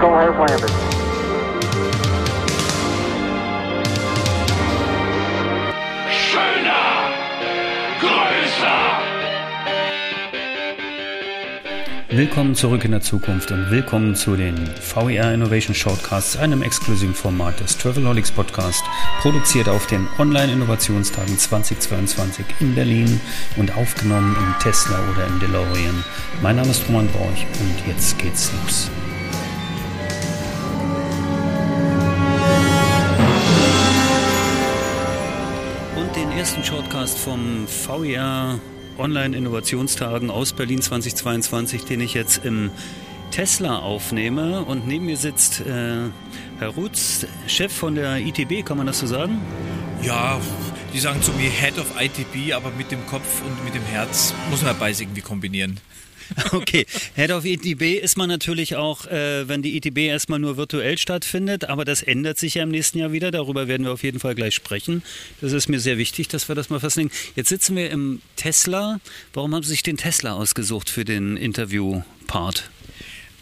Eagle has landed. Schöner, größer. Willkommen zurück in der Zukunft und willkommen zu den VER Innovation Shortcasts, einem exklusiven Format des Travelholics Podcast, produziert auf den Online-Innovationstagen 2022 in Berlin und aufgenommen im Tesla oder im DeLorean. Mein Name ist Roman Borch und jetzt geht's los. Und den ersten Shortcast vom VER Online-Innovationstagen aus Berlin 2022, den ich jetzt im Tesla aufnehme. Und neben mir sitzt äh, Herr Rutz, Chef von der ITB, kann man das so sagen? Ja, die sagen zu mir Head of ITB, aber mit dem Kopf und mit dem Herz muss man beides irgendwie kombinieren. Okay, Head of ITB ist man natürlich auch, äh, wenn die ITB erstmal nur virtuell stattfindet, aber das ändert sich ja im nächsten Jahr wieder. Darüber werden wir auf jeden Fall gleich sprechen. Das ist mir sehr wichtig, dass wir das mal festlegen. Jetzt sitzen wir im Tesla. Warum haben Sie sich den Tesla ausgesucht für den Interview-Part?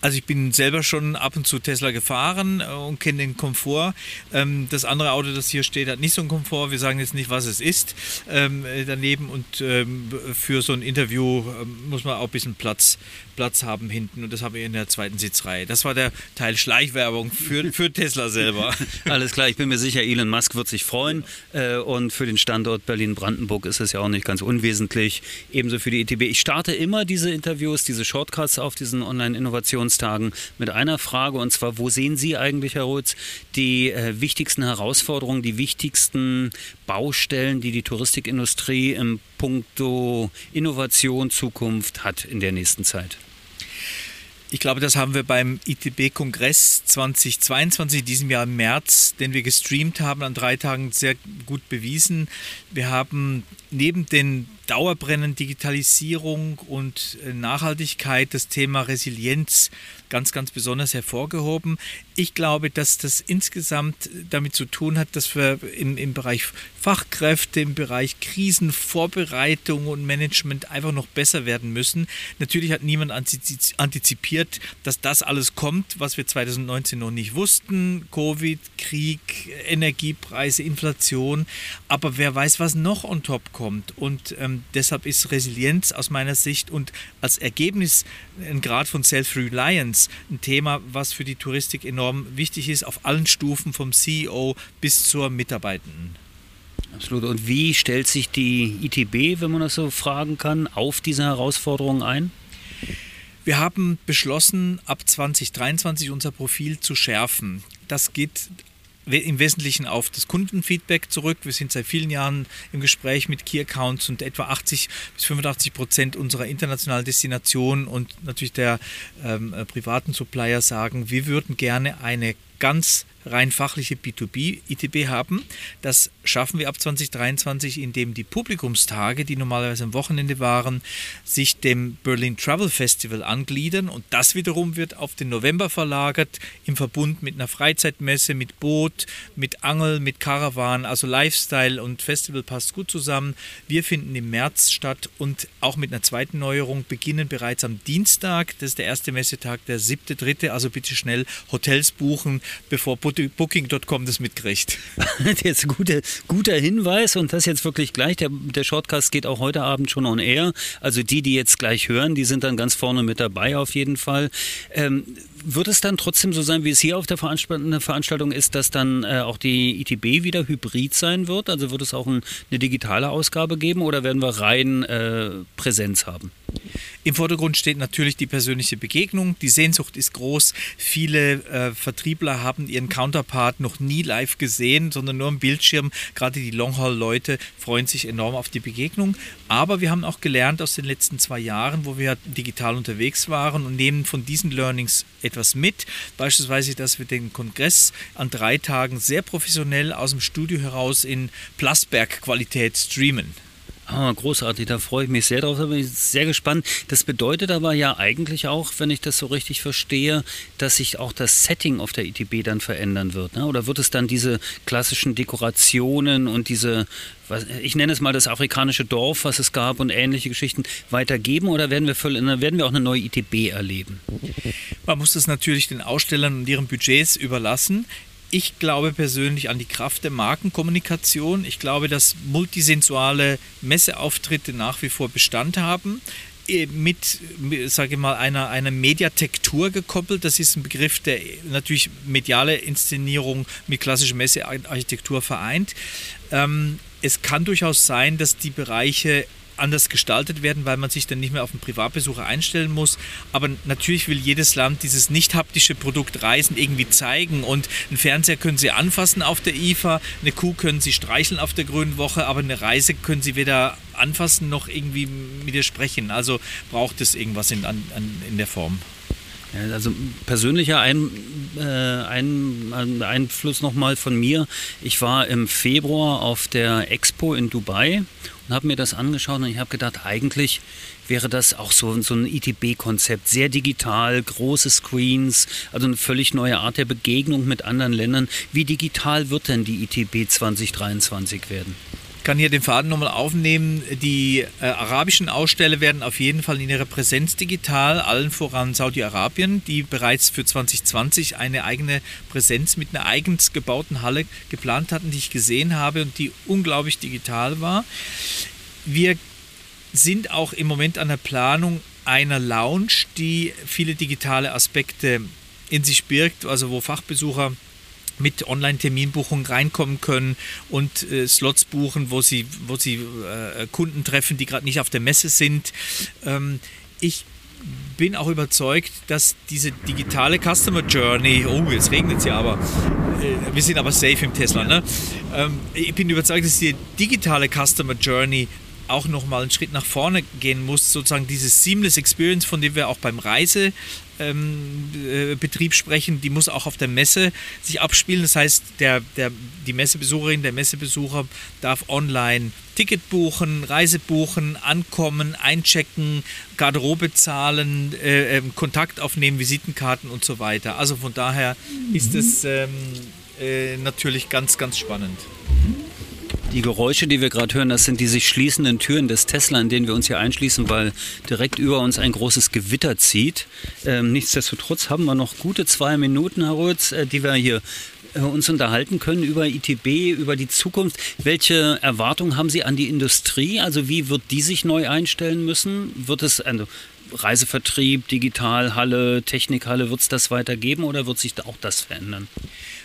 Also ich bin selber schon ab und zu Tesla gefahren äh, und kenne den Komfort. Ähm, das andere Auto, das hier steht, hat nicht so einen Komfort. Wir sagen jetzt nicht, was es ist ähm, äh, daneben. Und ähm, für so ein Interview muss man auch ein bisschen Platz, Platz haben hinten. Und das haben wir in der zweiten Sitzreihe. Das war der Teil Schleichwerbung für, für Tesla selber. Alles klar, ich bin mir sicher, Elon Musk wird sich freuen. Äh, und für den Standort Berlin-Brandenburg ist es ja auch nicht ganz unwesentlich. Ebenso für die ITB. Ich starte immer diese Interviews, diese Shortcuts auf diesen Online-Innovations Tagen mit einer Frage und zwar, wo sehen Sie eigentlich, Herr Rutz, die äh, wichtigsten Herausforderungen, die wichtigsten Baustellen, die die Touristikindustrie im Punkto Innovation, Zukunft hat in der nächsten Zeit? Ich glaube, das haben wir beim ITB-Kongress 2022, diesem Jahr im März, den wir gestreamt haben, an drei Tagen sehr gut bewiesen. Wir haben neben den Dauerbrennen Digitalisierung und äh, Nachhaltigkeit das Thema Resilienz ganz, ganz besonders hervorgehoben. Ich glaube, dass das insgesamt damit zu tun hat, dass wir im, im Bereich Fachkräfte, im Bereich Krisenvorbereitung und Management einfach noch besser werden müssen. Natürlich hat niemand antizipiert, dass das alles kommt, was wir 2019 noch nicht wussten. Covid, Krieg, Energiepreise, Inflation. Aber wer weiß, was noch on top kommt. Und ähm, deshalb ist Resilienz aus meiner Sicht und als Ergebnis ein Grad von Self-Reliance ein Thema, was für die Touristik enorm wichtig ist, auf allen Stufen vom CEO bis zur Mitarbeitenden. Absolut. Und wie stellt sich die ITB, wenn man das so fragen kann, auf diese Herausforderungen ein? Wir haben beschlossen, ab 2023 unser Profil zu schärfen. Das geht im Wesentlichen auf das Kundenfeedback zurück. Wir sind seit vielen Jahren im Gespräch mit Key Accounts und etwa 80 bis 85 Prozent unserer internationalen Destinationen und natürlich der ähm, äh, privaten Supplier sagen, wir würden gerne eine ganz rein fachliche B2B-ITB haben. Das schaffen wir ab 2023, indem die Publikumstage, die normalerweise am Wochenende waren, sich dem Berlin Travel Festival angliedern und das wiederum wird auf den November verlagert im Verbund mit einer Freizeitmesse, mit Boot, mit Angel, mit Caravan, also Lifestyle und Festival passt gut zusammen. Wir finden im März statt und auch mit einer zweiten Neuerung beginnen bereits am Dienstag, das ist der erste Messetag, der siebte, dritte, also bitte schnell Hotels buchen, bevor Booking.com das mitkriegt. jetzt ein guter, guter Hinweis und das jetzt wirklich gleich. Der, der Shortcast geht auch heute Abend schon on air. Also die, die jetzt gleich hören, die sind dann ganz vorne mit dabei auf jeden Fall. Ähm, wird es dann trotzdem so sein, wie es hier auf der Veranstaltung ist, dass dann äh, auch die ITB wieder hybrid sein wird? Also wird es auch ein, eine digitale Ausgabe geben oder werden wir rein äh, Präsenz haben? Im Vordergrund steht natürlich die persönliche Begegnung. Die Sehnsucht ist groß. Viele äh, Vertriebler haben ihren Counterpart noch nie live gesehen, sondern nur am Bildschirm. Gerade die Longhaul-Leute freuen sich enorm auf die Begegnung. Aber wir haben auch gelernt aus den letzten zwei Jahren, wo wir digital unterwegs waren und nehmen von diesen Learnings etwas mit. Beispielsweise, dass wir den Kongress an drei Tagen sehr professionell aus dem Studio heraus in Plasberg-Qualität streamen. Oh, großartig, da freue ich mich sehr drauf, da bin ich sehr gespannt. Das bedeutet aber ja eigentlich auch, wenn ich das so richtig verstehe, dass sich auch das Setting auf der ITB dann verändern wird. Ne? Oder wird es dann diese klassischen Dekorationen und diese, ich nenne es mal das afrikanische Dorf, was es gab und ähnliche Geschichten weitergeben oder werden wir, werden wir auch eine neue ITB erleben? Man muss das natürlich den Ausstellern und ihren Budgets überlassen. Ich glaube persönlich an die Kraft der Markenkommunikation. Ich glaube, dass multisensuale Messeauftritte nach wie vor Bestand haben äh, mit, sage ich mal, einer, einer Mediatektur gekoppelt. Das ist ein Begriff, der natürlich mediale Inszenierung mit klassischer Messearchitektur vereint. Ähm, es kann durchaus sein, dass die Bereiche anders gestaltet werden, weil man sich dann nicht mehr auf den Privatbesucher einstellen muss. Aber natürlich will jedes Land dieses nicht haptische Produkt Reisen irgendwie zeigen. Und einen Fernseher können Sie anfassen auf der IFA, eine Kuh können Sie streicheln auf der Grünen Woche, aber eine Reise können Sie weder anfassen noch irgendwie mit ihr sprechen. Also braucht es irgendwas in, an, in der Form. Also persönlicher Ein, äh, Ein, Einfluss nochmal von mir. Ich war im Februar auf der Expo in Dubai und habe mir das angeschaut und ich habe gedacht, eigentlich wäre das auch so, so ein ITB-Konzept. Sehr digital, große Screens, also eine völlig neue Art der Begegnung mit anderen Ländern. Wie digital wird denn die ITB 2023 werden? Ich kann hier den Faden nochmal aufnehmen. Die äh, arabischen Aussteller werden auf jeden Fall in ihrer Präsenz digital, allen voran Saudi-Arabien, die bereits für 2020 eine eigene Präsenz mit einer eigens gebauten Halle geplant hatten, die ich gesehen habe und die unglaublich digital war. Wir sind auch im Moment an der Planung einer Lounge, die viele digitale Aspekte in sich birgt, also wo Fachbesucher mit Online-Terminbuchung reinkommen können und äh, Slots buchen, wo sie, wo sie äh, Kunden treffen, die gerade nicht auf der Messe sind. Ähm, ich bin auch überzeugt, dass diese digitale Customer Journey, oh, jetzt regnet es ja aber, äh, wir sind aber safe im Tesla, ne? Ähm, ich bin überzeugt, dass die digitale Customer Journey auch nochmal einen Schritt nach vorne gehen muss, sozusagen dieses Seamless Experience, von dem wir auch beim Reisebetrieb ähm, äh, sprechen, die muss auch auf der Messe sich abspielen. Das heißt, der, der, die Messebesucherin, der Messebesucher darf online Ticket buchen, Reise buchen, ankommen, einchecken, Garderobe zahlen, äh, äh, Kontakt aufnehmen, Visitenkarten und so weiter. Also von daher ist es ähm, äh, natürlich ganz, ganz spannend. Die Geräusche, die wir gerade hören, das sind die sich schließenden Türen des Tesla, in denen wir uns hier einschließen, weil direkt über uns ein großes Gewitter zieht. Ähm, nichtsdestotrotz haben wir noch gute zwei Minuten, Herr Rötz, äh, die wir hier äh, uns unterhalten können über ITB, über die Zukunft. Welche Erwartungen haben Sie an die Industrie? Also wie wird die sich neu einstellen müssen? Wird es also Reisevertrieb, Digitalhalle, Technikhalle, wird es das weitergeben oder wird sich auch das verändern?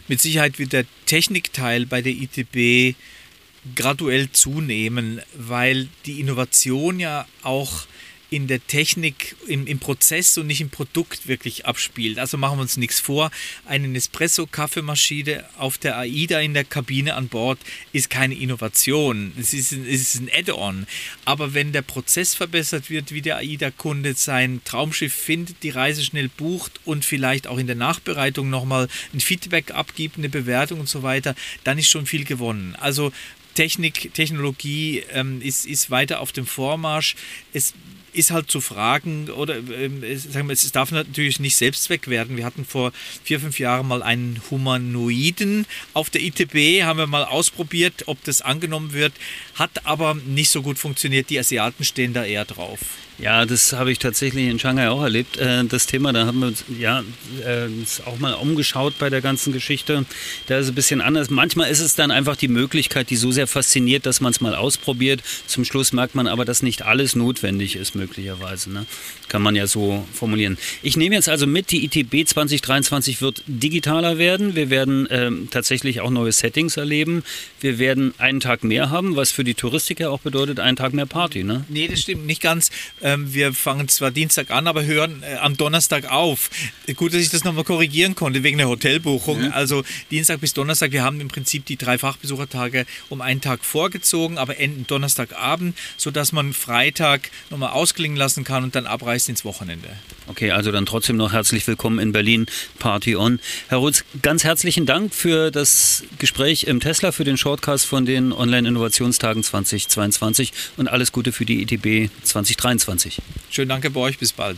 Mit Sicherheit wird der Technikteil bei der ITB graduell zunehmen, weil die Innovation ja auch in der Technik, im, im, Prozess und nicht im Produkt wirklich abspielt. Also machen wir uns nichts vor. Eine Nespresso-Kaffeemaschine auf der AIDA in der Kabine an Bord ist keine Innovation. Es ist ein, ein Add-on. Aber wenn der Prozess verbessert wird, wie der AIDA-Kunde sein Traumschiff findet, die Reise schnell bucht und vielleicht auch in der Nachbereitung nochmal ein Feedback abgibt, eine Bewertung und so weiter, dann ist schon viel gewonnen. Also Technik, Technologie ähm, ist, ist weiter auf dem Vormarsch. Es ist halt zu fragen, oder ähm, sagen wir, es darf natürlich nicht Selbstzweck werden. Wir hatten vor vier, fünf Jahren mal einen Humanoiden auf der ITB, haben wir mal ausprobiert, ob das angenommen wird, hat aber nicht so gut funktioniert. Die Asiaten stehen da eher drauf. Ja, das habe ich tatsächlich in Shanghai auch erlebt. Äh, das Thema, da haben wir uns ja äh, auch mal umgeschaut bei der ganzen Geschichte. Da ist es ein bisschen anders. Manchmal ist es dann einfach die Möglichkeit, die so sehr fasziniert, dass man es mal ausprobiert. Zum Schluss merkt man aber, dass nicht alles notwendig ist, möglicherweise. Ne? Kann man ja so formulieren. Ich nehme jetzt also mit, die ITB 2023 wird digitaler werden. Wir werden ähm, tatsächlich auch neue Settings erleben. Wir werden einen Tag mehr haben, was für die Touristiker auch bedeutet, einen Tag mehr Party. Ne? Nee, das stimmt nicht ganz wir fangen zwar Dienstag an, aber hören äh, am Donnerstag auf. Gut, dass ich das nochmal korrigieren konnte wegen der Hotelbuchung. Also Dienstag bis Donnerstag, wir haben im Prinzip die drei Fachbesuchertage um einen Tag vorgezogen, aber enden Donnerstagabend, sodass man Freitag nochmal ausklingen lassen kann und dann abreist ins Wochenende. Okay, also dann trotzdem noch herzlich willkommen in Berlin, Party on. Herr Rutz, ganz herzlichen Dank für das Gespräch im Tesla, für den Shortcast von den Online-Innovationstagen 2022 und alles Gute für die ITB 2023. Schönen Dank bei euch, bis bald.